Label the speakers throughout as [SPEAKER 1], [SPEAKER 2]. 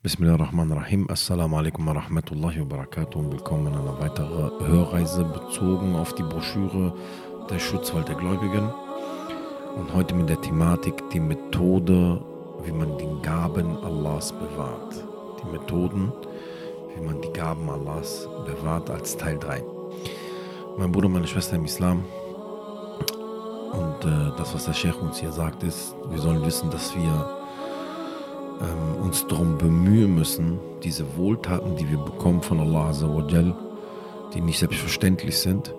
[SPEAKER 1] Bismillahirrahmanirrahim. Assalamu alaikum wa rahmatullahi wa barakatuh und willkommen in einer weiteren Hörreise bezogen auf die Broschüre Der Schutzwald der Gläubigen. Und heute mit der Thematik die Methode, wie man die Gaben Allahs bewahrt. Die Methoden, wie man die Gaben Allahs bewahrt als Teil 3. Mein Bruder, meine Schwester im Islam. Und äh, das, was der Sheikh uns hier sagt, ist, wir sollen wissen, dass wir ähm, uns darum bemühen müssen, diese Wohltaten, die wir bekommen von Allah Azzawajal, die nicht selbstverständlich sind,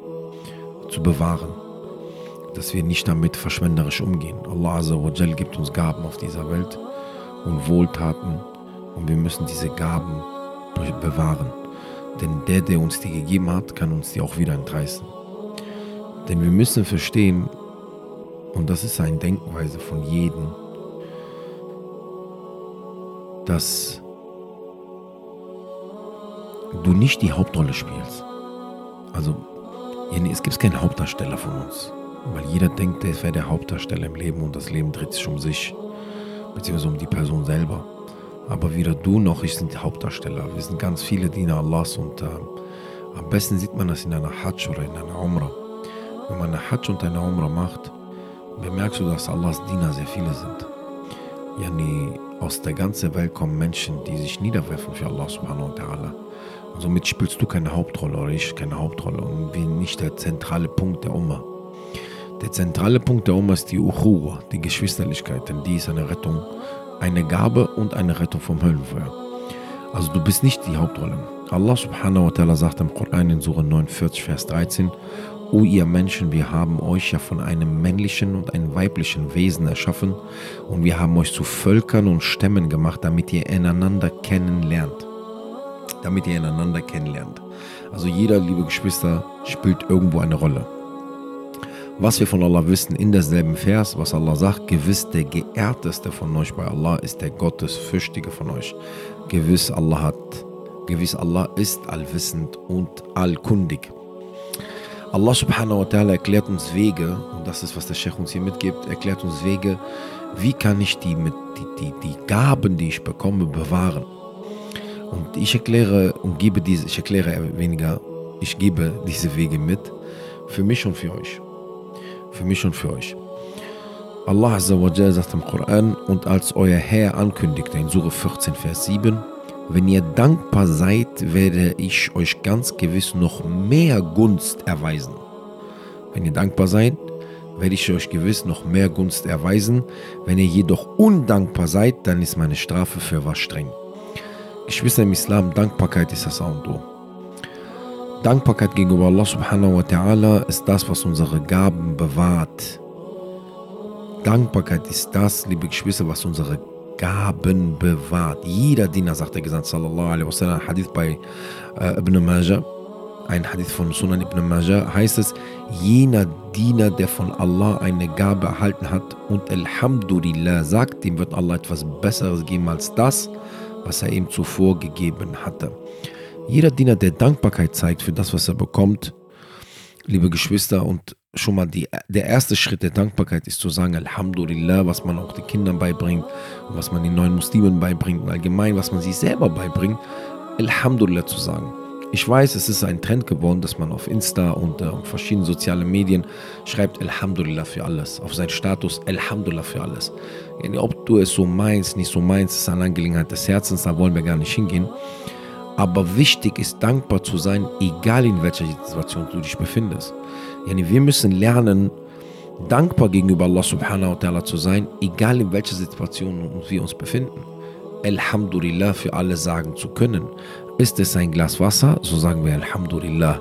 [SPEAKER 1] zu bewahren. Dass wir nicht damit verschwenderisch umgehen. Allah Azzawajal gibt uns Gaben auf dieser Welt und Wohltaten und wir müssen diese Gaben bewahren. Denn der, der uns die gegeben hat, kann uns die auch wieder entreißen. Denn wir müssen verstehen, und das ist eine Denkweise von jedem, dass du nicht die Hauptrolle spielst. Also, es gibt keinen Hauptdarsteller von uns. Weil jeder denkt, er wäre der Hauptdarsteller im Leben und das Leben dreht sich um sich, beziehungsweise um die Person selber. Aber weder du noch ich sind die Hauptdarsteller. Wir sind ganz viele Diener Allahs und äh, am besten sieht man das in einer Hajj oder in einer Umrah. Wenn man eine Hajj und eine Umrah macht, bemerkst du, dass Allahs Diener sehr viele sind. Yani, aus der ganzen Welt kommen Menschen, die sich niederwerfen für Allah subhanahu wa ta'ala. Somit spielst du keine Hauptrolle oder ich keine Hauptrolle und wie nicht der zentrale Punkt der Umma. Der zentrale Punkt der Umma ist die Uchuwa, die Geschwisterlichkeit, denn die ist eine Rettung, eine Gabe und eine Rettung vom Höllenfeuer. Also du bist nicht die Hauptrolle. Allah subhanahu wa ta'ala sagt im Koran in Surah 49, Vers 13, O ihr Menschen, wir haben euch ja von einem männlichen und einem weiblichen Wesen erschaffen und wir haben euch zu Völkern und Stämmen gemacht, damit ihr einander kennenlernt. Damit ihr einander kennenlernt. Also jeder, liebe Geschwister, spielt irgendwo eine Rolle. Was wir von Allah wissen, in derselben Vers, was Allah sagt, gewiss der geehrteste von euch bei Allah ist der Gottesfürchtige von euch. Gewiss Allah hat, gewiss Allah ist allwissend und allkundig. Allah subhanahu wa ta'ala erklärt uns Wege, und das ist, was der Sheikh uns hier mitgibt, erklärt uns Wege, wie kann ich die, die, die, die Gaben, die ich bekomme, bewahren. Und ich erkläre und gebe diese, ich erkläre weniger, ich gebe diese Wege mit, für mich und für euch. Für mich und für euch. Allah Azza wa Jalla sagt im Koran, und als euer Herr ankündigte in Surah 14, Vers 7, wenn ihr dankbar seid, werde ich euch ganz gewiss noch mehr Gunst erweisen. Wenn ihr dankbar seid, werde ich euch gewiss noch mehr Gunst erweisen. Wenn ihr jedoch undankbar seid, dann ist meine Strafe für was streng. Geschwister im Islam, Dankbarkeit ist das A und O. Dankbarkeit gegenüber Allah subhanahu wa ta'ala ist das, was unsere Gaben bewahrt. Dankbarkeit ist das, liebe Geschwister, was unsere Gaben bewahrt. Jeder Diener, sagt der Gesandte sallallahu alaihi wasallam, Hadith bei äh, Ibn Majah, ein Hadith von Sunan Ibn Majah, heißt es, jener Diener, der von Allah eine Gabe erhalten hat und Alhamdulillah sagt, dem wird Allah etwas Besseres geben als das, was er ihm zuvor gegeben hatte. Jeder Diener, der Dankbarkeit zeigt für das, was er bekommt, liebe Geschwister, und schon mal die, der erste Schritt der Dankbarkeit ist zu sagen, Alhamdulillah, was man auch den Kindern beibringt was man den neuen Muslimen beibringt und allgemein, was man sich selber beibringt, Alhamdulillah zu sagen. Ich weiß, es ist ein Trend geworden, dass man auf Insta und äh, auf verschiedenen sozialen Medien schreibt Alhamdulillah für alles. Auf seinen Status Alhamdulillah für alles. Ob du es so meinst, nicht so meinst, ist eine Angelegenheit des Herzens, da wollen wir gar nicht hingehen. Aber wichtig ist, dankbar zu sein, egal in welcher Situation du dich befindest. Yani wir müssen lernen, dankbar gegenüber Allah subhanahu wa ta'ala zu sein, egal in welcher Situation wir uns befinden. Alhamdulillah für alle sagen zu können. Ist es ein Glas Wasser, so sagen wir Alhamdulillah.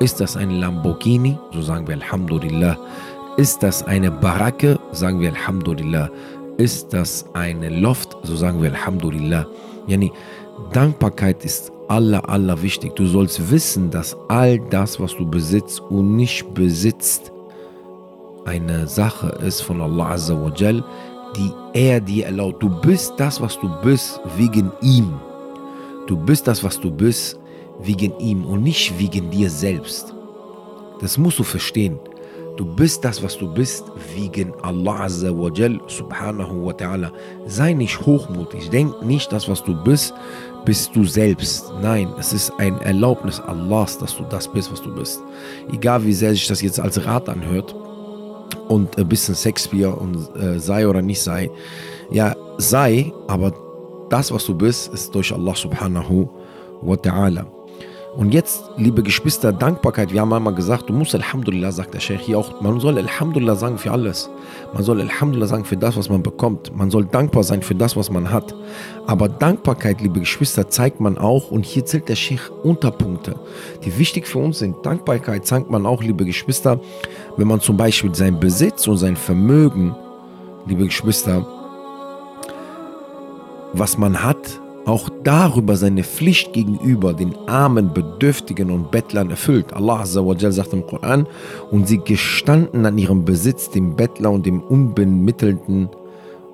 [SPEAKER 1] Ist das ein Lamborghini, so sagen wir Alhamdulillah. Ist das eine Baracke, sagen wir Alhamdulillah. Ist das eine Loft, so sagen wir Alhamdulillah. Yani, Dankbarkeit ist aller, aller wichtig. Du sollst wissen, dass all das, was du besitzt und nicht besitzt, eine Sache ist von Allah Azza die er dir erlaubt. Du bist das, was du bist, wegen ihm. Du bist das, was du bist, wegen ihm und nicht wegen dir selbst. Das musst du verstehen. Du bist das, was du bist, wegen Allah Azza subhanahu wa ta'ala. Sei nicht hochmutig. Denk nicht, das, was du bist, bist du selbst. Nein, es ist ein Erlaubnis Allahs, dass du das bist, was du bist. Egal wie sehr sich das jetzt als Rat anhört und ein bisschen Shakespeare und äh, sei oder nicht sei. Ja, sei, aber das, was du bist, ist durch Allah subhanahu wa ta'ala. Und jetzt, liebe Geschwister, Dankbarkeit. Wir haben einmal gesagt, du musst Alhamdulillah, sagt der Sheikh hier auch, man soll Alhamdulillah sagen für alles. Man soll Alhamdulillah sagen für das, was man bekommt. Man soll dankbar sein für das, was man hat. Aber Dankbarkeit, liebe Geschwister, zeigt man auch, und hier zählt der Sheikh Unterpunkte, die wichtig für uns sind. Dankbarkeit zeigt man auch, liebe Geschwister, wenn man zum Beispiel sein Besitz und sein Vermögen, liebe Geschwister, was man hat, auch darüber seine Pflicht gegenüber den Armen, Bedürftigen und Bettlern erfüllt. Allah Azza wa Jal sagt im Koran, und sie gestanden an ihrem Besitz dem Bettler und dem Unbemittelten,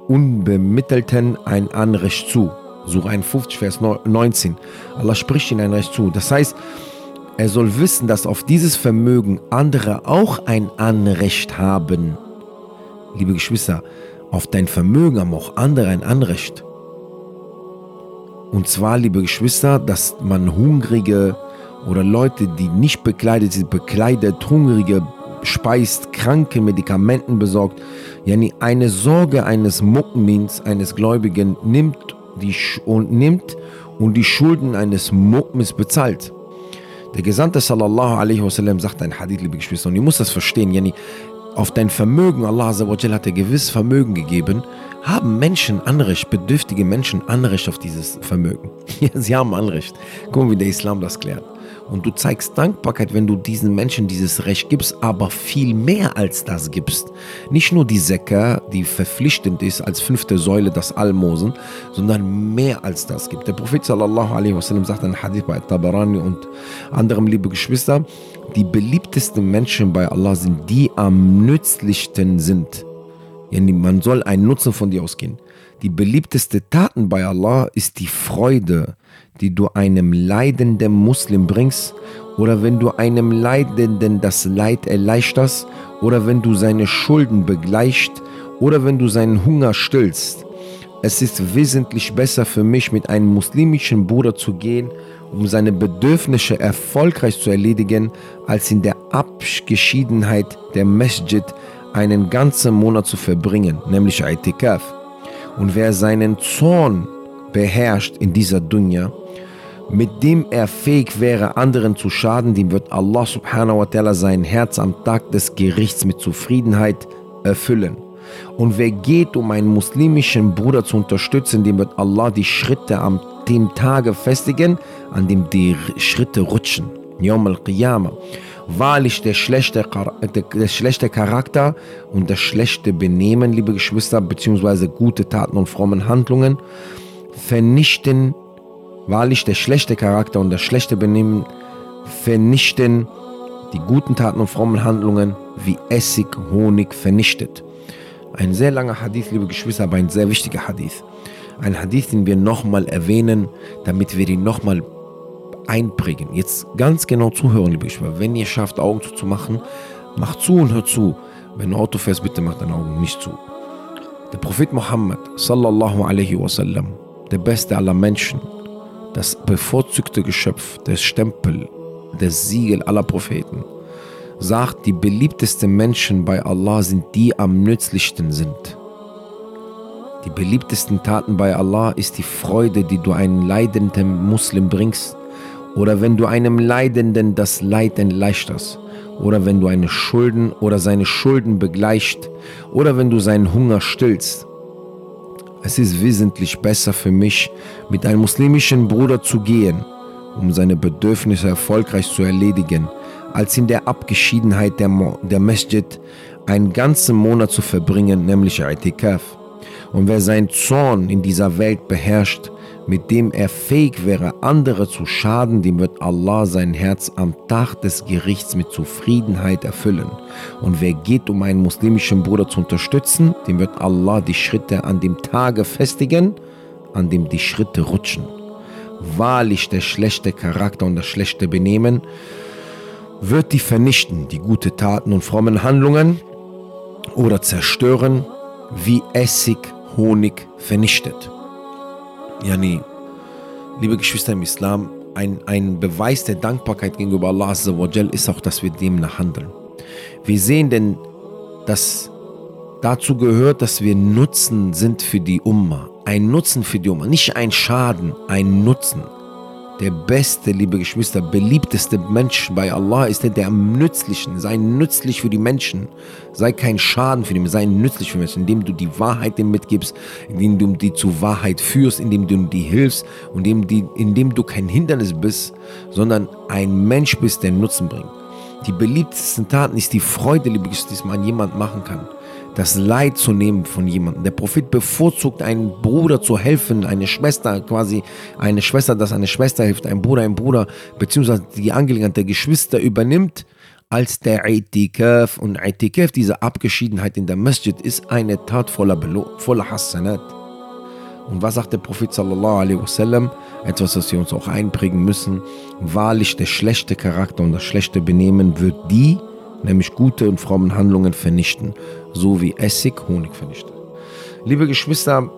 [SPEAKER 1] Unbemittelten ein Anrecht zu. Surah 51, Vers 19. Allah spricht ihnen ein Recht zu. Das heißt, er soll wissen, dass auf dieses Vermögen andere auch ein Anrecht haben. Liebe Geschwister, auf dein Vermögen haben auch andere ein Anrecht. Und zwar, liebe Geschwister, dass man Hungrige oder Leute, die nicht bekleidet sind, bekleidet, Hungrige speist, kranke Medikamenten besorgt. Yani eine Sorge eines Mu'mins, eines Gläubigen nimmt, die, und nimmt und die Schulden eines Mu'mins bezahlt. Der Gesandte sallallahu alaihi wasallam sagt ein Hadith, liebe Geschwister, und ihr müsst das verstehen, yani auf dein Vermögen, Allah hat dir gewiss Vermögen gegeben, haben Menschen Anrecht, bedürftige Menschen Anrecht auf dieses Vermögen. Ja, sie haben Anrecht. Guck mal, wie der Islam das klärt. Und du zeigst Dankbarkeit, wenn du diesen Menschen dieses Recht gibst, aber viel mehr als das gibst. Nicht nur die Säcke, die verpflichtend ist als fünfte Säule das Almosen, sondern mehr als das gibt. Der Prophet sallallahu alaihi wasallam sagt in Hadith bei Tabarani und anderem, liebe Geschwister, die beliebtesten Menschen bei Allah sind die am nützlichsten sind. Man soll einen Nutzen von dir ausgehen. Die beliebteste Taten bei Allah ist die Freude, die du einem leidenden Muslim bringst oder wenn du einem Leidenden das Leid erleichterst oder wenn du seine Schulden begleichst oder wenn du seinen Hunger stillst. Es ist wesentlich besser für mich, mit einem muslimischen Bruder zu gehen, um seine Bedürfnisse erfolgreich zu erledigen, als in der Abgeschiedenheit der Masjid einen ganzen Monat zu verbringen, nämlich Itikaf. Und wer seinen Zorn beherrscht in dieser Dunya, mit dem er fähig wäre, anderen zu schaden, dem wird Allah subhanahu wa ta'ala sein Herz am Tag des Gerichts mit Zufriedenheit erfüllen. Und wer geht, um einen muslimischen Bruder zu unterstützen, dem wird Allah die Schritte am dem Tage festigen, an dem die Schritte rutschen. Yom al-Qiyamah. Wahrlich der schlechte, der schlechte Charakter und das schlechte Benehmen, liebe Geschwister, beziehungsweise gute Taten und frommen Handlungen vernichten, wahrlich der schlechte Charakter und das schlechte Benehmen vernichten die guten Taten und frommen Handlungen wie Essig, Honig vernichtet. Ein sehr langer Hadith, liebe Geschwister, aber ein sehr wichtiger Hadith. Ein Hadith, den wir nochmal erwähnen, damit wir ihn nochmal einprägen. Jetzt ganz genau zuhören, liebe Geschwister. Wenn ihr schafft, Augen zuzumachen, macht zu und hört zu. Wenn du Auto fährst, bitte mach deine Augen nicht zu. Der Prophet Muhammad, sallallahu alaihi wasallam, der beste aller Menschen, das bevorzugte Geschöpf, der Stempel, der Siegel aller Propheten, sagt, die beliebtesten Menschen bei Allah sind die am nützlichsten sind. Die beliebtesten Taten bei Allah ist die Freude, die du einem leidenden Muslim bringst, oder wenn du einem Leidenden das Leid erleichterst, oder wenn du eine Schulden oder seine Schulden begleichst, oder wenn du seinen Hunger stillst. Es ist wesentlich besser für mich, mit einem muslimischen Bruder zu gehen, um seine Bedürfnisse erfolgreich zu erledigen, als in der Abgeschiedenheit der, Mo der Masjid einen ganzen Monat zu verbringen, nämlich Itikaf. Und wer seinen Zorn in dieser Welt beherrscht, mit dem er fähig wäre, andere zu schaden, dem wird Allah sein Herz am Tag des Gerichts mit Zufriedenheit erfüllen. Und wer geht, um einen muslimischen Bruder zu unterstützen, dem wird Allah die Schritte an dem Tage festigen, an dem die Schritte rutschen. Wahrlich der schlechte Charakter und das schlechte Benehmen wird die vernichten, die gute Taten und frommen Handlungen, oder zerstören, wie Essig Honig vernichtet. Nee. Liebe Geschwister im Islam, ein, ein Beweis der Dankbarkeit gegenüber Allah ist auch, dass wir demnach handeln. Wir sehen denn, dass dazu gehört, dass wir Nutzen sind für die Umma. Ein Nutzen für die Umma, nicht ein Schaden, ein Nutzen. Der beste, liebe Geschwister, beliebteste Mensch bei Allah ist der, der am nützlichen. Sei nützlich für die Menschen. Sei kein Schaden für die Menschen. Sei nützlich für die Menschen, indem du die Wahrheit denen mitgibst, indem du die zur Wahrheit führst, indem du die hilfst und indem, die, indem du kein Hindernis bist, sondern ein Mensch bist, der Nutzen bringt. Die beliebtesten Taten ist die Freude, liebe Geschwister, die man jemand machen kann das Leid zu nehmen von jemandem. Der Prophet bevorzugt einen Bruder zu helfen, eine Schwester quasi, eine Schwester, dass eine Schwester hilft, ein Bruder, ein Bruder, beziehungsweise die Angelegenheit der Geschwister übernimmt, als der Itikaf. Und Itikaf, diese Abgeschiedenheit in der Masjid, ist eine Tat voller, voller Hassanat. Und was sagt der Prophet sallallahu alaihi wasallam? Etwas, was wir uns auch einprägen müssen. Wahrlich, der schlechte Charakter und das schlechte Benehmen wird die, nämlich gute und frommen Handlungen vernichten, so wie Essig Honig vernichtet. Liebe Geschwister,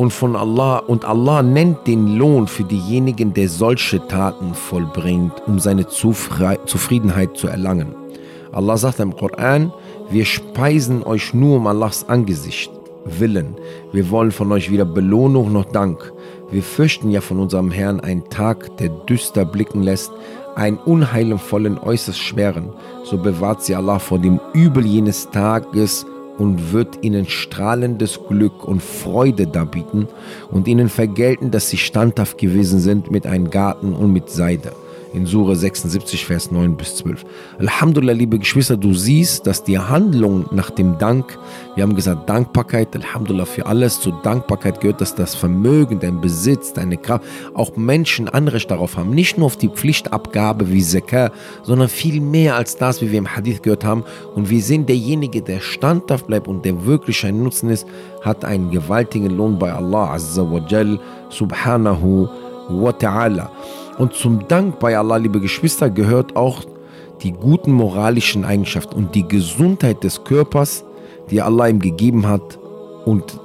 [SPEAKER 1] und von Allah und Allah nennt den Lohn für diejenigen, der solche Taten vollbringt, um seine Zufriedenheit zu erlangen. Allah sagt im Koran, wir speisen euch nur um Allahs Angesicht willen. Wir wollen von euch weder Belohnung noch Dank. Wir fürchten ja von unserem Herrn einen Tag, der düster blicken lässt, einen unheilvollen, äußerst schweren. So bewahrt sie Allah vor dem Übel jenes Tages und wird ihnen strahlendes Glück und Freude darbieten und ihnen vergelten, dass sie standhaft gewesen sind mit einem Garten und mit Seide in Sura 76, Vers 9 bis 12. Alhamdulillah, liebe Geschwister, du siehst, dass die Handlung nach dem Dank, wir haben gesagt Dankbarkeit, Alhamdulillah für alles, zur Dankbarkeit gehört, dass das Vermögen, dein Besitz, deine Kraft, auch Menschen Anrecht darauf haben, nicht nur auf die Pflichtabgabe wie Zakah, sondern viel mehr als das, wie wir im Hadith gehört haben. Und wir sehen, derjenige, der standhaft bleibt und der wirklich ein Nutzen ist, hat einen gewaltigen Lohn bei Allah Azza wa Jal, subhanahu wa ta'ala. Und zum Dank bei Allah, liebe Geschwister, gehört auch die guten moralischen Eigenschaften und die Gesundheit des Körpers, die Allah ihm gegeben hat und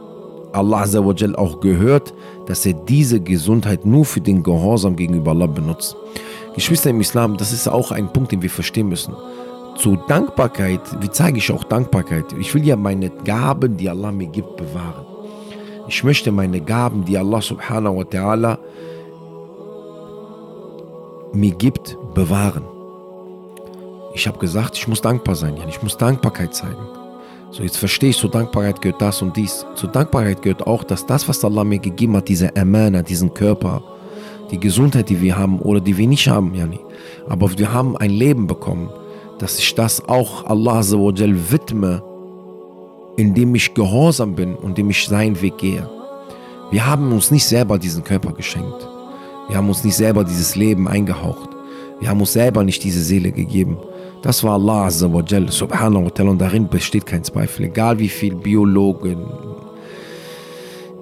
[SPEAKER 1] Allah Azzawajal auch gehört, dass er diese Gesundheit nur für den Gehorsam gegenüber Allah benutzt. Geschwister im Islam, das ist auch ein Punkt, den wir verstehen müssen. Zur Dankbarkeit, wie zeige ich auch Dankbarkeit? Ich will ja meine Gaben, die Allah mir gibt, bewahren. Ich möchte meine Gaben, die Allah subhanahu wa ta'ala mir gibt, bewahren. Ich habe gesagt, ich muss dankbar sein. Ich muss Dankbarkeit zeigen. So, jetzt verstehe ich, zur Dankbarkeit gehört das und dies. Zur Dankbarkeit gehört auch, dass das, was Allah mir gegeben hat, diese Amana, diesen Körper, die Gesundheit, die wir haben oder die wir nicht haben, Yani. aber wir haben ein Leben bekommen, dass ich das auch Allah widme, indem ich gehorsam bin und indem ich seinen Weg gehe. Wir haben uns nicht selber diesen Körper geschenkt. Wir haben uns nicht selber dieses Leben eingehaucht. Wir haben uns selber nicht diese Seele gegeben. Das war Allah Azza wa Jal, subhanahu wa ta'ala, und darin besteht kein Zweifel. Egal wie viel Biologen,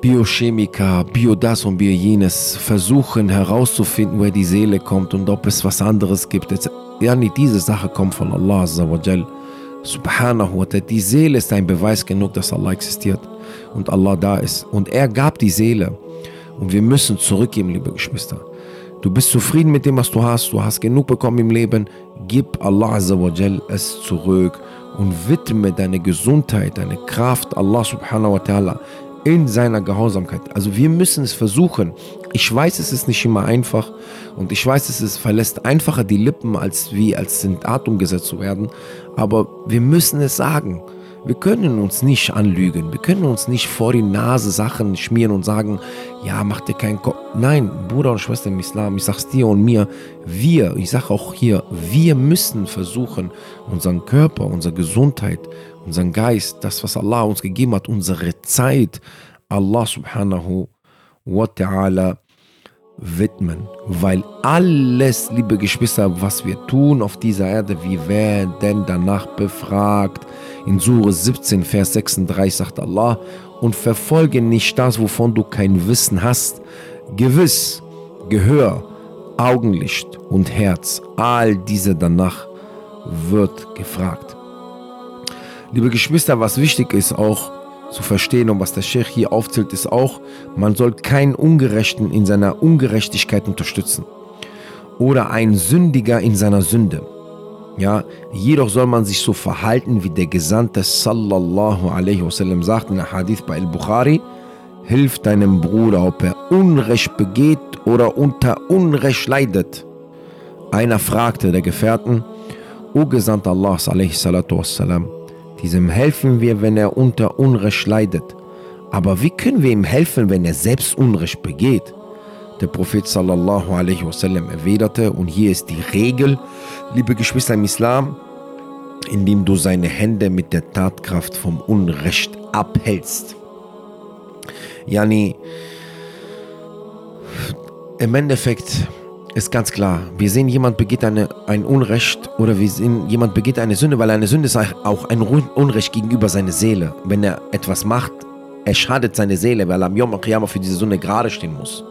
[SPEAKER 1] Biochemiker, Bio das und Bio jenes versuchen herauszufinden, woher die Seele kommt und ob es was anderes gibt. Ja, nicht diese Sache kommt von Allah Azza wa Jal, subhanahu wa ta'ala. Die Seele ist ein Beweis genug, dass Allah existiert und Allah da ist. Und er gab die Seele. Und wir müssen zurückgeben, liebe Geschwister. Du bist zufrieden mit dem, was du hast. Du hast genug bekommen im Leben. Gib Allah Azzawajal es zurück und widme deine Gesundheit, deine Kraft Allah subhanahu wa ta'ala in seiner Gehorsamkeit. Also wir müssen es versuchen. Ich weiß, es ist nicht immer einfach und ich weiß, es ist, verlässt einfacher die Lippen, als wie als in Tat umgesetzt zu werden. Aber wir müssen es sagen. Wir können uns nicht anlügen. Wir können uns nicht vor die Nase Sachen schmieren und sagen, ja, mach dir keinen Kopf. Nein, Bruder und Schwester im Islam, ich sag's dir und mir, wir, ich sag auch hier, wir müssen versuchen, unseren Körper, unsere Gesundheit, unseren Geist, das, was Allah uns gegeben hat, unsere Zeit, Allah subhanahu wa ta'ala widmen, weil alles, liebe Geschwister, was wir tun auf dieser Erde, wir werden danach befragt. In Sure 17, Vers 36 sagt Allah, und verfolge nicht das, wovon du kein Wissen hast. Gewiss, Gehör, Augenlicht und Herz, all diese danach wird gefragt. Liebe Geschwister, was wichtig ist auch zu verstehen und was der Sheikh hier aufzählt, ist auch, man soll keinen Ungerechten in seiner Ungerechtigkeit unterstützen oder einen Sündiger in seiner Sünde. Ja, jedoch soll man sich so verhalten, wie der Gesandte sallallahu alaihi wasallam sagt in der Hadith bei Al-Bukhari, hilf deinem Bruder, ob er Unrecht begeht oder unter Unrecht leidet. Einer fragte der Gefährten, O Gesandter Allah alaihi salatu wassalam, diesem helfen wir, wenn er unter Unrecht leidet. Aber wie können wir ihm helfen, wenn er selbst Unrecht begeht? Der Prophet sallallahu alaihi wasallam erwiderte, und hier ist die Regel, liebe Geschwister im Islam, indem du seine Hände mit der Tatkraft vom Unrecht abhältst. Yani, im Endeffekt ist ganz klar, wir sehen, jemand begeht eine, ein Unrecht oder wir sehen, jemand begeht eine Sünde, weil eine Sünde ist auch ein Unrecht gegenüber seiner Seele. Wenn er etwas macht, er schadet seine Seele, weil er am Yom Kiyama für diese Sünde gerade stehen muss.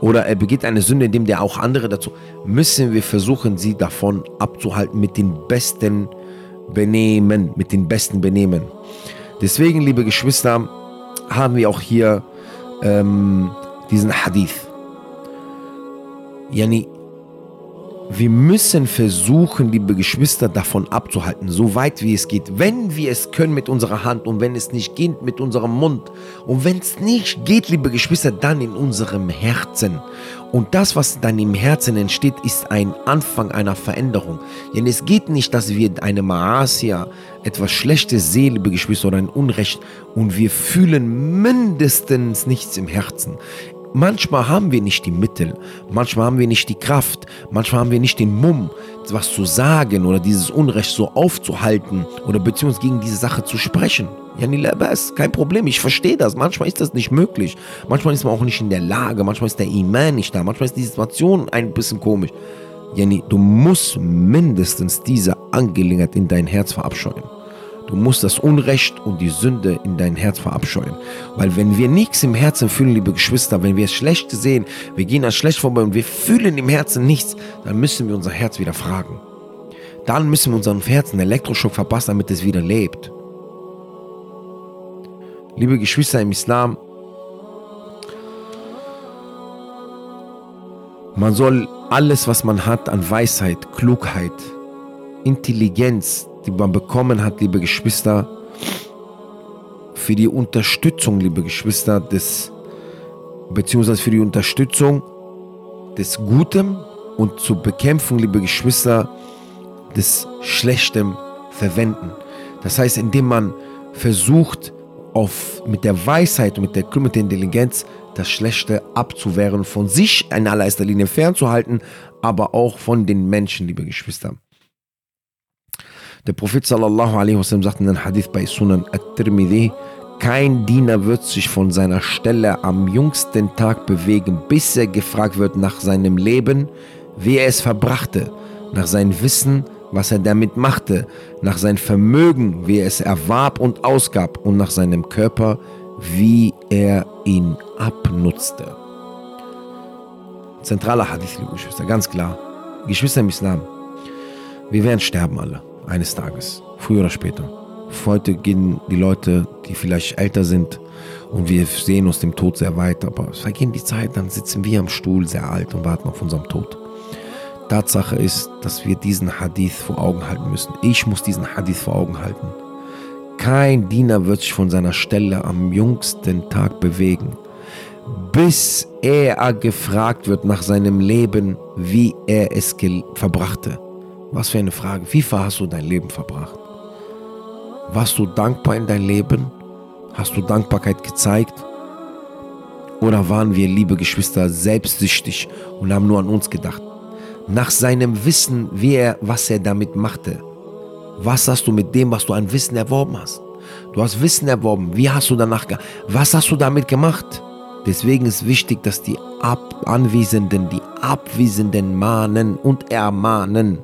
[SPEAKER 1] Oder er begeht eine Sünde, indem der auch andere dazu, müssen wir versuchen, sie davon abzuhalten mit den besten Benehmen, mit den besten Benehmen. Deswegen, liebe Geschwister, haben wir auch hier ähm, diesen Hadith. Yani, wir müssen versuchen, liebe Geschwister, davon abzuhalten, so weit wie es geht. Wenn wir es können mit unserer Hand und wenn es nicht geht mit unserem Mund und wenn es nicht geht, liebe Geschwister, dann in unserem Herzen. Und das, was dann im Herzen entsteht, ist ein Anfang einer Veränderung. Denn es geht nicht, dass wir eine Maasia, etwas Schlechtes sehen, liebe Geschwister, oder ein Unrecht und wir fühlen mindestens nichts im Herzen. Manchmal haben wir nicht die Mittel, manchmal haben wir nicht die Kraft, manchmal haben wir nicht den Mumm, was zu sagen oder dieses Unrecht so aufzuhalten oder beziehungsweise gegen diese Sache zu sprechen. Ja, ist kein Problem, ich verstehe das. Manchmal ist das nicht möglich. Manchmal ist man auch nicht in der Lage, manchmal ist der Iman nicht da, manchmal ist die Situation ein bisschen komisch. Jenny, du musst mindestens diese Angelegenheit in dein Herz verabscheuen. Du musst das Unrecht und die Sünde in dein Herz verabscheuen. Weil wenn wir nichts im Herzen fühlen, liebe Geschwister, wenn wir es schlecht sehen, wir gehen an schlecht vorbei und wir fühlen im Herzen nichts, dann müssen wir unser Herz wieder fragen. Dann müssen wir unserem Herzen Elektroschock verpassen, damit es wieder lebt. Liebe Geschwister im Islam, man soll alles, was man hat an Weisheit, Klugheit, Intelligenz, die man bekommen hat, liebe Geschwister, für die Unterstützung, liebe Geschwister, des, beziehungsweise für die Unterstützung des Guten und zur Bekämpfung, liebe Geschwister, des Schlechtem verwenden. Das heißt, indem man versucht, auf, mit der Weisheit mit der, der Intelligenz das Schlechte abzuwehren, von sich in allererster Linie fernzuhalten, aber auch von den Menschen, liebe Geschwister. Der Prophet sallallahu alaihi wasallam sagt in einem Hadith bei Sunan at-Tirmidhi, kein Diener wird sich von seiner Stelle am jüngsten Tag bewegen, bis er gefragt wird nach seinem Leben, wie er es verbrachte, nach seinem Wissen, was er damit machte, nach seinem Vermögen, wie er es erwarb und ausgab und nach seinem Körper, wie er ihn abnutzte. Zentraler Hadith, liebe Geschwister, ganz klar. Geschwister im Islam, wir werden sterben alle eines Tages, früher oder später. Heute gehen die Leute, die vielleicht älter sind, und wir sehen uns dem Tod sehr weit, aber es vergehen die Zeit, dann sitzen wir am Stuhl sehr alt und warten auf unserem Tod. Tatsache ist, dass wir diesen Hadith vor Augen halten müssen. Ich muss diesen Hadith vor Augen halten. Kein Diener wird sich von seiner Stelle am jüngsten Tag bewegen, bis er gefragt wird nach seinem Leben, wie er es verbrachte. Was für eine Frage. Wie hast du dein Leben verbracht? Warst du dankbar in dein Leben? Hast du Dankbarkeit gezeigt? Oder waren wir, liebe Geschwister, selbstsüchtig und haben nur an uns gedacht? Nach seinem Wissen, wie er, was er damit machte. Was hast du mit dem, was du an Wissen erworben hast? Du hast Wissen erworben. Wie hast du danach, was hast du damit gemacht? Deswegen ist wichtig, dass die Ab Anwesenden, die Abwesenden mahnen und ermahnen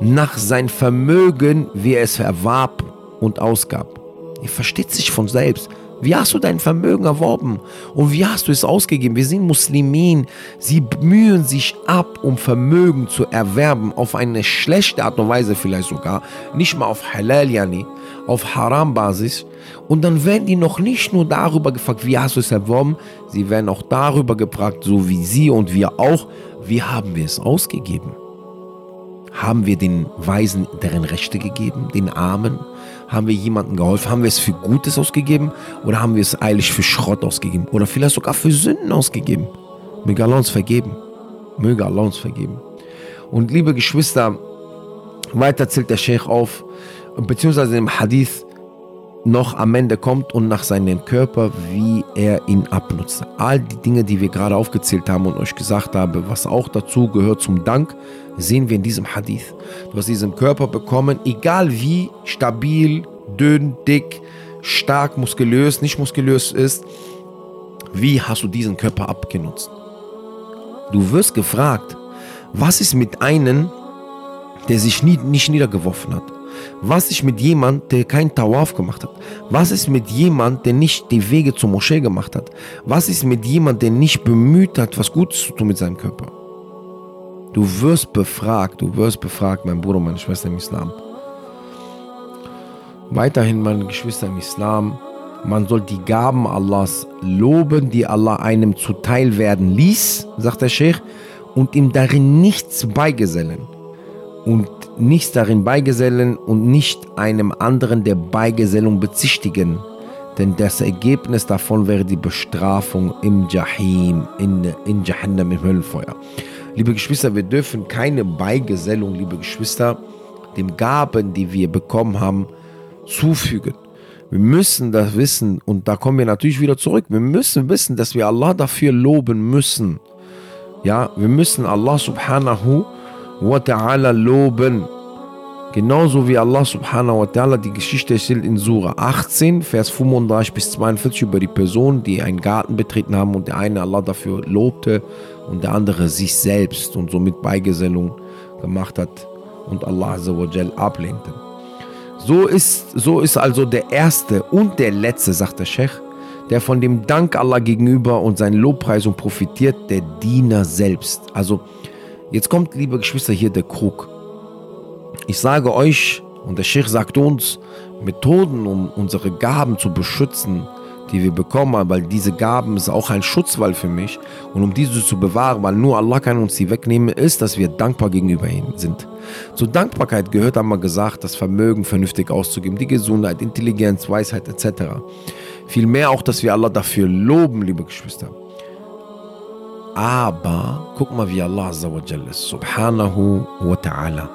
[SPEAKER 1] nach sein Vermögen, wie er es erwarb und ausgab. Ihr versteht sich von selbst. Wie hast du dein Vermögen erworben? Und wie hast du es ausgegeben? Wir sind Muslimen. Sie bemühen sich ab, um Vermögen zu erwerben, auf eine schlechte Art und Weise vielleicht sogar. Nicht mal auf Halal, yani, auf Haram-Basis. Und dann werden die noch nicht nur darüber gefragt, wie hast du es erworben, sie werden auch darüber gefragt, so wie sie und wir auch, wie haben wir es ausgegeben? Haben wir den Weisen deren Rechte gegeben, den Armen? Haben wir jemandem geholfen? Haben wir es für Gutes ausgegeben? Oder haben wir es eilig für Schrott ausgegeben? Oder vielleicht sogar für Sünden ausgegeben? Möge Allah uns vergeben. Möge Allah uns vergeben. Und liebe Geschwister, weiter zählt der Sheikh auf, beziehungsweise im Hadith, noch am Ende kommt und nach seinem Körper, wie er ihn abnutzt. All die Dinge, die wir gerade aufgezählt haben und euch gesagt haben, was auch dazu gehört zum Dank, sehen wir in diesem Hadith. Du hast diesen Körper bekommen, egal wie stabil, dünn, dick, stark, muskulös, nicht muskulös ist, wie hast du diesen Körper abgenutzt? Du wirst gefragt, was ist mit einem, der sich nie, nicht niedergeworfen hat? Was ist mit jemand, der keinen Tawaf gemacht hat? Was ist mit jemand, der nicht die Wege zur Moschee gemacht hat? Was ist mit jemand, der nicht bemüht hat, was Gutes zu tun mit seinem Körper? Du wirst befragt, du wirst befragt, mein Bruder, meine Schwester im Islam. Weiterhin, meine Geschwister im Islam, man soll die Gaben Allahs loben, die Allah einem zuteil werden ließ, sagt der Sheikh, und ihm darin nichts beigesellen. Und nichts darin beigesellen und nicht einem anderen der Beigesellung bezichtigen. Denn das Ergebnis davon wäre die Bestrafung im Jahim, in, in Jahannam, im Höllenfeuer. Liebe Geschwister, wir dürfen keine Beigesellung, liebe Geschwister, den Gaben, die wir bekommen haben, zufügen. Wir müssen das wissen und da kommen wir natürlich wieder zurück. Wir müssen wissen, dass wir Allah dafür loben müssen. Ja, wir müssen Allah subhanahu wa ta'ala loben. Genauso wie Allah subhanahu wa ta'ala die Geschichte erzählt in Surah 18, Vers 35 bis 42 über die Personen, die einen Garten betreten haben und der eine Allah dafür lobte und der andere sich selbst und somit Beigesellung gemacht hat und Allah Azzawajal ablehnte. So ist, so ist also der erste und der letzte, sagt der Sheikh, der von dem Dank Allah gegenüber und seinen Lobpreisung profitiert, der Diener selbst. Also jetzt kommt, liebe Geschwister, hier der Krug. Ich sage euch, und der Sheikh sagt uns, Methoden, um unsere Gaben zu beschützen, die wir bekommen, weil diese Gaben ist auch ein Schutzwall für mich. Und um diese zu bewahren, weil nur Allah kann uns die wegnehmen, ist, dass wir dankbar gegenüber ihm sind. Zur Dankbarkeit gehört einmal gesagt, das Vermögen vernünftig auszugeben, die Gesundheit, Intelligenz, Weisheit etc. Vielmehr auch, dass wir Allah dafür loben, liebe Geschwister. Aber guck mal, wie Allah ist, subhanahu wa ta'ala.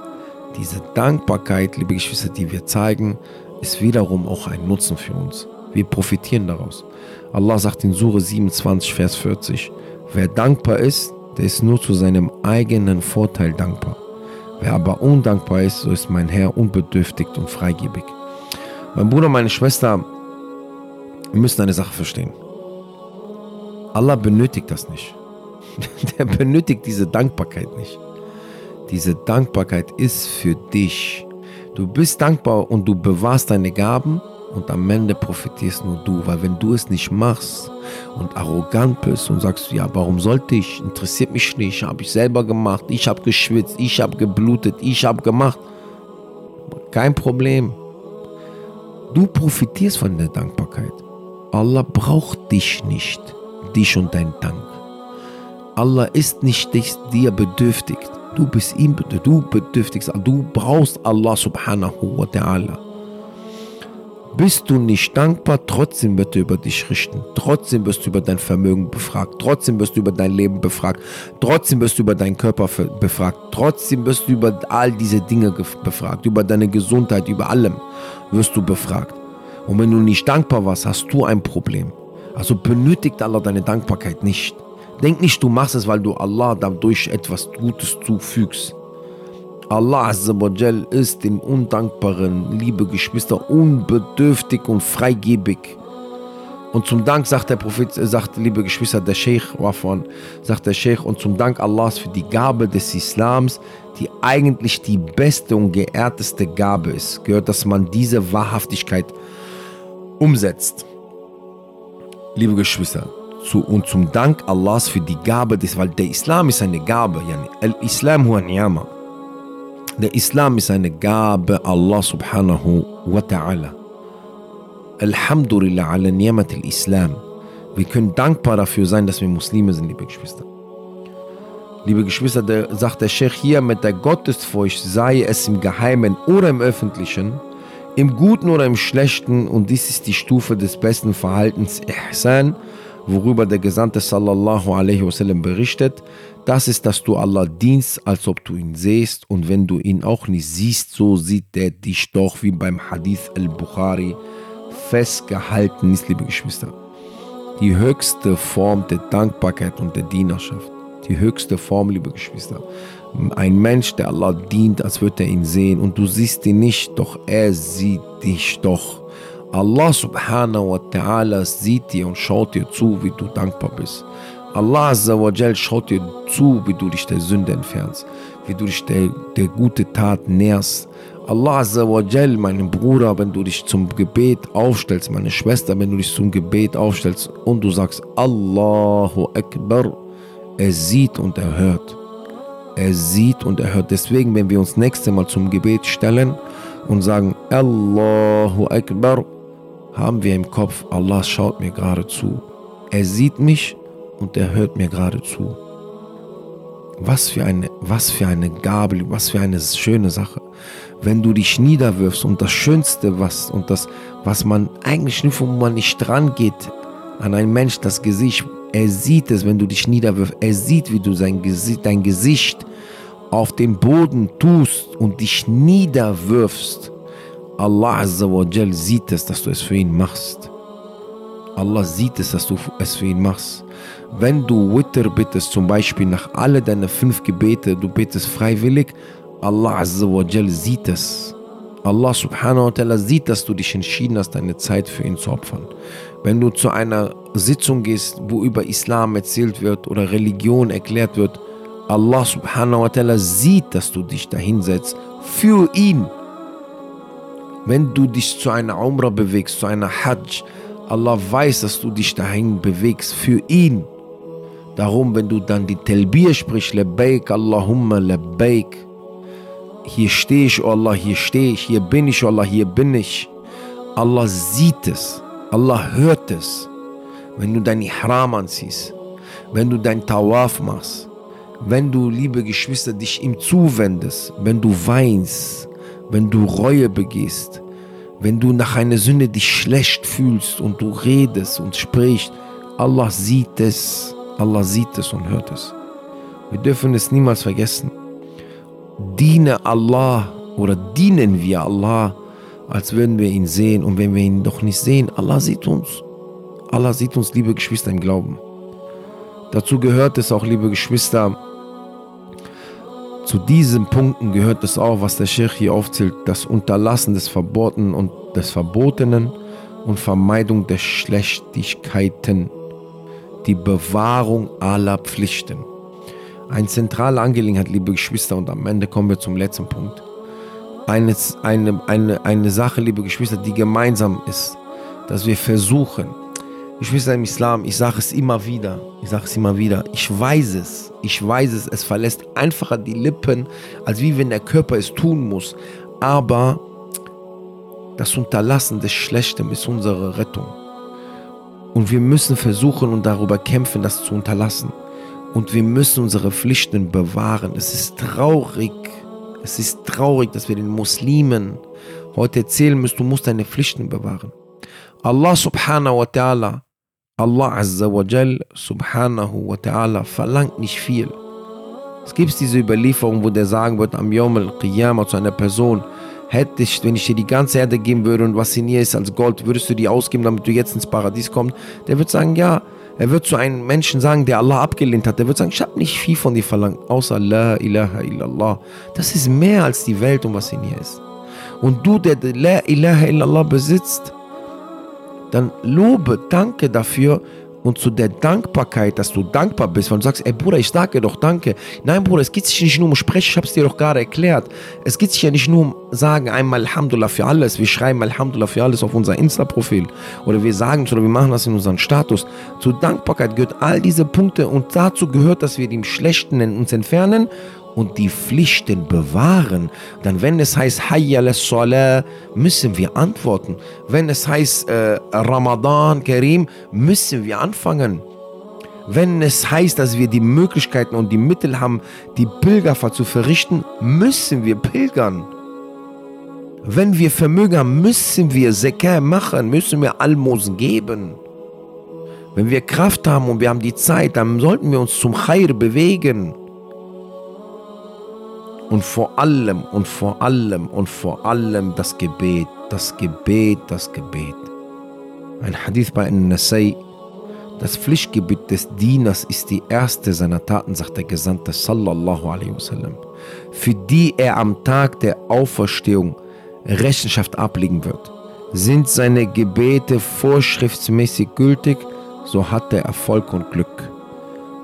[SPEAKER 1] Diese Dankbarkeit, liebe Geschwister, die wir zeigen, ist wiederum auch ein Nutzen für uns. Wir profitieren daraus. Allah sagt in Sure 27, Vers 40, wer dankbar ist, der ist nur zu seinem eigenen Vorteil dankbar. Wer aber undankbar ist, so ist mein Herr unbedürftigt und freigebig. Mein Bruder, meine Schwester, wir müssen eine Sache verstehen. Allah benötigt das nicht. Der benötigt diese Dankbarkeit nicht. Diese Dankbarkeit ist für dich. Du bist dankbar und du bewahrst deine Gaben und am Ende profitierst nur du, weil wenn du es nicht machst und arrogant bist und sagst, ja, warum sollte ich? Interessiert mich nicht, habe ich selber gemacht, ich habe geschwitzt, ich habe geblutet, ich habe gemacht. Kein Problem. Du profitierst von der Dankbarkeit. Allah braucht dich nicht, dich und dein Dank. Allah ist nicht dir bedürftig. Du bist ihm, du bedürftig, du brauchst Allah subhanahu wa ta'ala. Bist du nicht dankbar, trotzdem wird er über dich richten. Trotzdem wirst du über dein Vermögen befragt. Trotzdem wirst du über dein Leben befragt. Trotzdem wirst du über deinen Körper befragt. Trotzdem wirst du über all diese Dinge befragt. Über deine Gesundheit, über allem wirst du befragt. Und wenn du nicht dankbar warst, hast du ein Problem. Also benötigt Allah deine Dankbarkeit nicht. Denk nicht, du machst es, weil du Allah dadurch etwas Gutes zufügst. Allah Azzawajal ist den Undankbaren, liebe Geschwister, unbedürftig und freigebig. Und zum Dank sagt der Prophet, sagt, liebe Geschwister, der Sheikh Wafan, sagt der Sheikh, und zum Dank Allahs für die Gabe des Islams, die eigentlich die beste und geehrteste Gabe ist, gehört, dass man diese Wahrhaftigkeit umsetzt. liebe Geschwister, zu, und zum Dank Allahs für die Gabe des, weil der Islam ist eine Gabe, yani, Al-Islam huwa ni'ama. Der Islam ist eine Gabe Allah subhanahu wa ta'ala. Alhamdulillah ala ni'mat al-Islam. Wir können dankbar dafür sein, dass wir Muslime sind, liebe Geschwister. Liebe Geschwister, der, sagt der Sheikh hier, mit der Gottesfurcht sei es im Geheimen oder im Öffentlichen, im Guten oder im Schlechten, und dies ist die Stufe des besten Verhaltens, Ihsan, worüber der Gesandte sallallahu alaihi wasallam berichtet, das ist, dass du Allah dienst, als ob du ihn siehst, und wenn du ihn auch nicht siehst, so sieht er dich doch, wie beim Hadith al-Bukhari festgehalten ist, liebe Geschwister. Die höchste Form der Dankbarkeit und der Dienerschaft die höchste Form, liebe Geschwister. Ein Mensch, der Allah dient, als würde er ihn sehen und du siehst ihn nicht, doch er sieht dich doch. Allah subhanahu wa ta'ala sieht dir und schaut dir zu, wie du dankbar bist. Allah azza wa jal schaut dir zu, wie du dich der Sünde entfernst, wie du dich der, der gute Tat nährst. Allah azza wa jal, mein Bruder, wenn du dich zum Gebet aufstellst, meine Schwester, wenn du dich zum Gebet aufstellst und du sagst Allahu Akbar, er sieht und er hört. Er sieht und er hört. Deswegen, wenn wir uns nächste Mal zum Gebet stellen und sagen Allahu Akbar, haben wir im Kopf, Allah schaut mir gerade zu. Er sieht mich und er hört mir gerade zu. Was für eine, was für eine Gabel, was für eine schöne Sache. Wenn du dich niederwirfst und das Schönste, was und das, was man eigentlich nur, wo man nicht dran geht, an einen Mensch das Gesicht, er sieht es, wenn du dich niederwirfst. Er sieht, wie du sein Gesicht, dein Gesicht auf den Boden tust und dich niederwirfst. Allah Azza sieht es, dass du es für ihn machst. Allah sieht es, dass du es für ihn machst. Wenn du Witter bittest, zum Beispiel nach alle deine fünf Gebete, du betest freiwillig, Allah Azza wa Jal sieht es. Allah subhanahu wa ta'ala sieht, dass du dich entschieden hast, deine Zeit für ihn zu opfern. Wenn du zu einer Sitzung gehst, wo über Islam erzählt wird oder Religion erklärt wird, Allah subhanahu wa ta'ala sieht, dass du dich dahinsetzt für ihn. Wenn du dich zu einer Umrah bewegst, zu einer Hajj, Allah weiß, dass du dich dahin bewegst für ihn. Darum, wenn du dann die Telbir sprichst, Labbaik Allahumma Labbaik, hier stehe ich, oh Allah, hier stehe ich, hier bin ich, oh Allah, hier bin ich. Allah sieht es, Allah hört es. Wenn du dein Ihram anziehst, wenn du dein Tawaf machst, wenn du, liebe Geschwister, dich ihm zuwendest, wenn du weinst, wenn du Reue begehst, wenn du nach einer Sünde dich schlecht fühlst und du redest und sprichst, Allah sieht es, Allah sieht es und hört es. Wir dürfen es niemals vergessen diene Allah oder dienen wir Allah, als würden wir ihn sehen. Und wenn wir ihn doch nicht sehen, Allah sieht uns. Allah sieht uns, liebe Geschwister im Glauben. Dazu gehört es auch, liebe Geschwister, zu diesen Punkten gehört es auch, was der Sheikh hier aufzählt, das Unterlassen des Verbotenen und des Verbotenen und Vermeidung der Schlechtigkeiten, die Bewahrung aller Pflichten. Eine zentrale Angelegenheit, liebe Geschwister, und am Ende kommen wir zum letzten Punkt. Eine, eine, eine, eine Sache, liebe Geschwister, die gemeinsam ist, dass wir versuchen, Geschwister im Islam, ich sage es immer wieder, ich sage es immer wieder, ich weiß es, ich weiß es, es verlässt einfacher die Lippen, als wie wenn der Körper es tun muss. Aber das Unterlassen des Schlechtem ist unsere Rettung. Und wir müssen versuchen und darüber kämpfen, das zu unterlassen. Und wir müssen unsere Pflichten bewahren. Es ist traurig, es ist traurig, dass wir den Muslimen heute erzählen müssen, du musst deine Pflichten bewahren. Allah subhanahu wa ta'ala, Allah azza wa jal subhanahu wa ta'ala verlangt nicht viel. Es gibt diese Überlieferung, wo der sagen wird, am Yom al-Qiyamah zu einer Person, hätte ich, wenn ich dir die ganze Erde geben würde und was in ihr ist als Gold, würdest du die ausgeben, damit du jetzt ins Paradies kommst? Der wird sagen, ja, er wird zu einem Menschen sagen, der Allah abgelehnt hat, der wird sagen, ich habe nicht viel von dir verlangt, außer La ilaha illallah. Das ist mehr als die Welt und was in ihr ist. Und du, der La ilaha illallah besitzt, dann lobe, danke dafür und zu der Dankbarkeit, dass du dankbar bist, weil du sagst, ey Bruder, ich sage dir doch Danke. Nein, Bruder, es geht sich nicht nur um Sprechen, ich habe es dir doch gerade erklärt. Es geht sich ja nicht nur um sagen einmal Alhamdulillah für alles. Wir schreiben Alhamdulillah für alles auf unser Insta-Profil oder wir sagen es oder wir machen das in unserem Status. Zur Dankbarkeit gehört all diese Punkte und dazu gehört, dass wir dem Schlechten uns entfernen und die Pflichten bewahren, dann wenn es heißt Hayya Salah, müssen wir antworten. Wenn es heißt äh, Ramadan Karim, müssen wir anfangen. Wenn es heißt, dass wir die Möglichkeiten und die Mittel haben, die Pilgerfahrt zu verrichten, müssen wir pilgern. Wenn wir Vermögen haben, müssen wir Sekah machen, müssen wir Almosen geben. Wenn wir Kraft haben und wir haben die Zeit, dann sollten wir uns zum Khair bewegen. Und vor allem und vor allem und vor allem das Gebet, das Gebet, das Gebet. Ein Hadith bei Nasai. Das Pflichtgebet des Dieners ist die erste seiner Taten, sagt der Gesandte sallallahu alaihi wasallam, für die er am Tag der Auferstehung Rechenschaft ablegen wird. Sind seine Gebete vorschriftsmäßig gültig, so hat er Erfolg und Glück.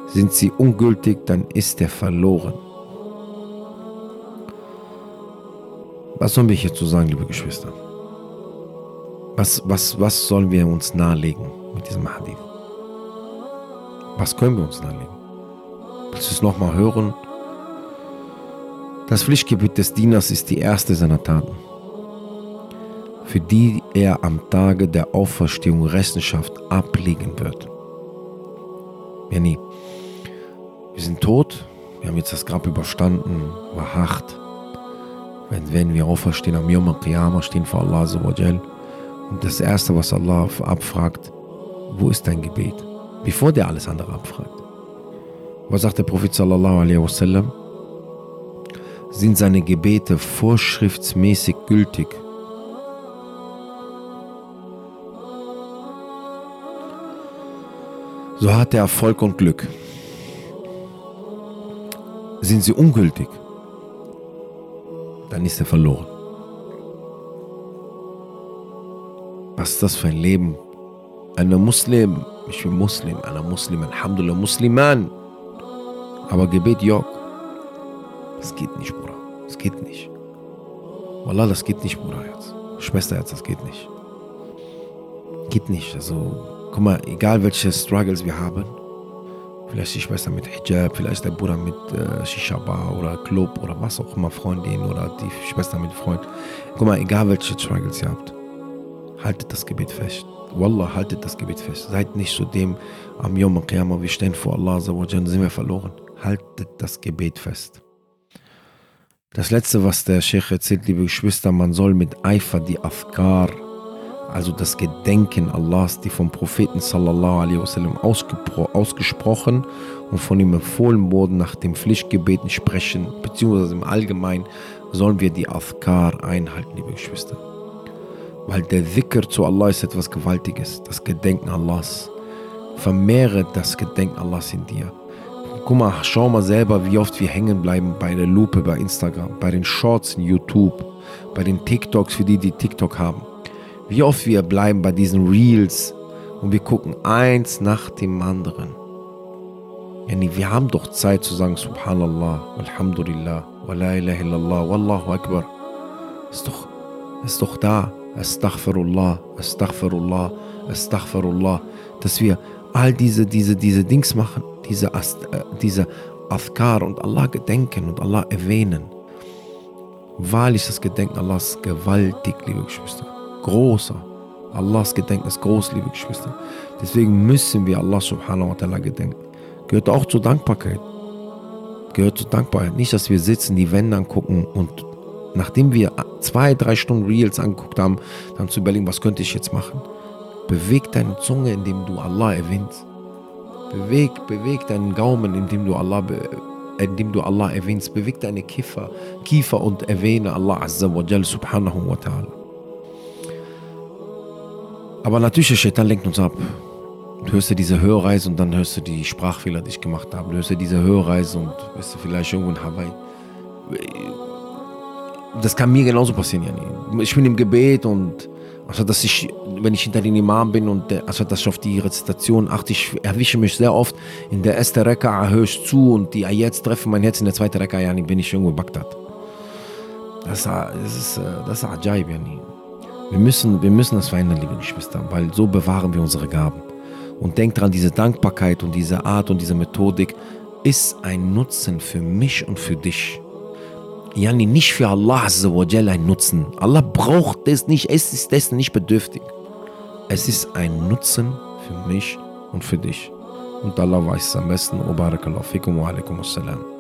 [SPEAKER 1] Sind sie ungültig, dann ist er verloren. Was sollen wir hierzu sagen, liebe Geschwister? Was, was, was sollen wir uns nahelegen mit diesem Hadith? Was können wir uns nahelegen? Willst du es nochmal hören? Das Pflichtgebiet des Dieners ist die erste seiner Taten, für die er am Tage der Auferstehung Rechenschaft ablegen wird. Wir sind tot, wir haben jetzt das Grab überstanden, war hart, wenn, wenn wir auferstehen am Yom al-Qiyamah, stehen vor Allah Azzawajal. Und das Erste, was Allah abfragt, wo ist dein Gebet? Bevor der alles andere abfragt. Was sagt der Prophet sallallahu alaihi wasallam? Sind seine Gebete vorschriftsmäßig gültig? So hat er Erfolg und Glück. Sind sie ungültig? Dann ist er verloren. Was ist das für ein Leben? Einer Muslim, ich bin Muslim, einer Muslim, Alhamdulillah, Musliman. Aber Gebet, Jörg, das geht nicht, Bruder. Das geht nicht. Wallah, das geht nicht, Bruderherz. Schwesterherz, das geht nicht. Geht nicht. Also, guck mal, egal welche Struggles wir haben, Vielleicht die Schwester mit Hijab, vielleicht der Bruder mit äh, Shisha-Bar oder Club oder was auch immer, Freundin oder die Schwester mit Freund. Guck mal, egal welche Struggles ihr habt, haltet das Gebet fest. Wallah, haltet das Gebet fest. Seid nicht zu dem am Yom Qiyamah, wir stehen vor Allah, sind wir verloren. Haltet das Gebet fest. Das letzte, was der Sheikh erzählt, liebe Geschwister, man soll mit Eifer die Afkar also das Gedenken Allahs, die vom Propheten sallallahu alaihi wasallam ausgesprochen und von ihm empfohlen wurden, nach dem Pflichtgebeten sprechen, beziehungsweise im Allgemeinen sollen wir die Afkar einhalten, liebe Geschwister. Weil der Dhikr zu Allah ist etwas Gewaltiges, das Gedenken Allahs. Vermehre das Gedenken Allahs in dir. Guck mal, schau mal selber, wie oft wir hängen bleiben bei der Lupe bei Instagram, bei den Shorts in YouTube, bei den TikToks für die, die TikTok haben. Wie oft wir bleiben bei diesen Reels und wir gucken eins nach dem anderen. Yani wir haben doch Zeit zu sagen Subhanallah, Alhamdulillah, wa la ilaha illallah, Wallahu Akbar. Ist doch, ist doch da. Astaghfirullah, Astaghfirullah, Astaghfirullah. Dass wir all diese, diese, diese Dings machen, diese, äh, diese Afkar und Allah gedenken und Allah erwähnen. Wahrlich das Gedenken Allahs gewaltig, liebe Geschwister großer. Allahs Gedenken ist groß, liebe Geschwister. Deswegen müssen wir Allah subhanahu wa ta'ala gedenken. Gehört auch zur Dankbarkeit. Gehört zur Dankbarkeit. Nicht, dass wir sitzen, die Wände angucken und nachdem wir zwei, drei Stunden Reels angeguckt haben, dann zu überlegen, was könnte ich jetzt machen. Beweg deine Zunge, indem du Allah erwähnst. Beweg, beweg deinen Gaumen, indem du Allah, indem du Allah erwähnst. Beweg deine Kiefer, Kiefer und erwähne Allah Azza wa Jal subhanahu wa ta'ala. Aber natürlich, der Shaitan lenkt uns ab. Du hörst ja diese Hörreise und dann hörst du die Sprachfehler, die ich gemacht habe. Du hörst ja diese Hörreise und bist du vielleicht irgendwo in Hawaii. Das kann mir genauso passieren, Jani. Ich bin im Gebet und Also, dass ich, wenn ich hinter den Imam bin und der, also, dass ich auf die Rezitation achte, ich erwische mich sehr oft in der ersten Rekka, höre ich zu und die Ayats treffen mein Herz in der zweiten Rekka, ja, bin ich irgendwo in Bagdad. Das, das ist, das ist Ajaib, yani. Wir müssen, wir müssen das verändern, liebe Geschwister, weil so bewahren wir unsere Gaben. Und denkt dran, diese Dankbarkeit und diese Art und diese Methodik ist ein Nutzen für mich und für dich. Yani nicht für Allah ein Nutzen. Allah braucht das nicht, es ist dessen nicht bedürftig. Es ist ein Nutzen für mich und für dich. Und Allah weiß es am besten. Wa barakallahu fikum wa alaikum assalam.